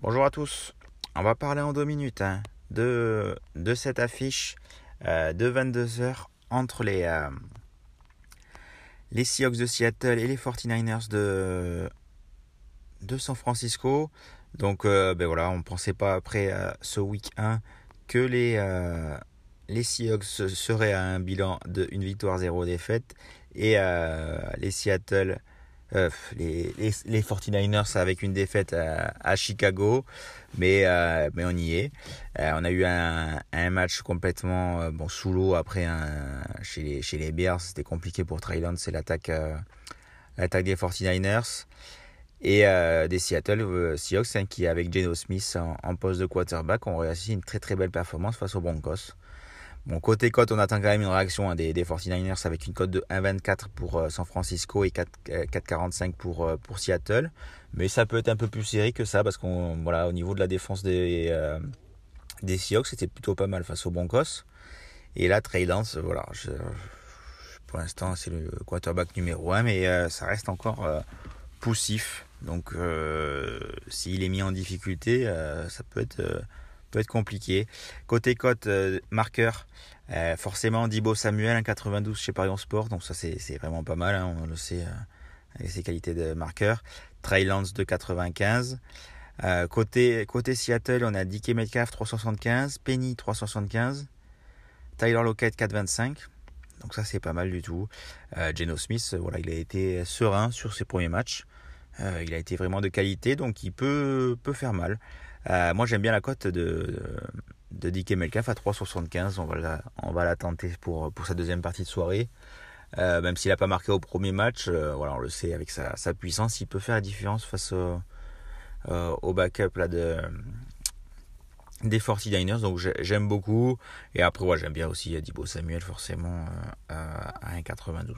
Bonjour à tous, on va parler en deux minutes hein, de, cette affiche euh, de 22h entre les, euh, les Seahawks de Seattle et les 49ers de, de San Francisco. Donc euh, ben voilà, on ne pensait pas après ce week 1 que les, les Seahawks seraient à un bilan de une victoire, zéro défaite et les Seattle euh, les, les, 49ers avec une défaite à, Chicago, mais, euh, mais on y est. Euh, on a eu un, un match complètement bon, sous l'eau après un, chez, les, chez les Bears. C'était compliqué pour Trayland, c'est l'attaque l'attaque des 49ers. Et des Seattle Seahawks hein, qui, avec Geno Smith en, poste de quarterback, ont réussi une très très belle performance face aux Broncos. Bon, côté cote, on attend quand même une réaction hein, des, des, 49ers avec une cote de 1,24 pour euh, San Francisco et 4,45 euh, pour, euh, pour Seattle. Mais ça peut être un peu plus serré que ça parce qu'on voilà, au niveau de la défense des, Seahawks, c'était plutôt pas mal face aux Broncos. Et là, Trey voilà, pour l'instant, c'est le quarterback numéro 1, mais ça reste encore poussif. Donc, s'il est mis en difficulté, ça peut être peut être compliqué. Côté cote, euh, marqueur, euh, forcément Dibo Samuel, 1,92 chez Parion Sport, donc ça c'est vraiment pas mal, hein, on le sait, euh, avec ses qualités de marqueur. Trey Lance, 2,95. côté, côté Seattle, on a DK Metcalf 375, Penny 375, Tyler Lockett 4,25. Donc ça c'est pas mal du tout. Geno Smith, voilà, il a été serein sur ses premiers matchs. Il a été vraiment de qualité, donc il peut, faire mal. Euh, moi, j'aime bien la cote de, de, DK Melcaf à 3,75. On va la, tenter pour, sa deuxième partie de soirée. Euh, même s'il n'a pas marqué au premier match, euh, on le sait, avec sa, sa, puissance, il peut faire la différence face au, backup de, des 49ers. Donc j'aime beaucoup. Et après, j'aime bien aussi Dibo Samuel, forcément, à 1,92.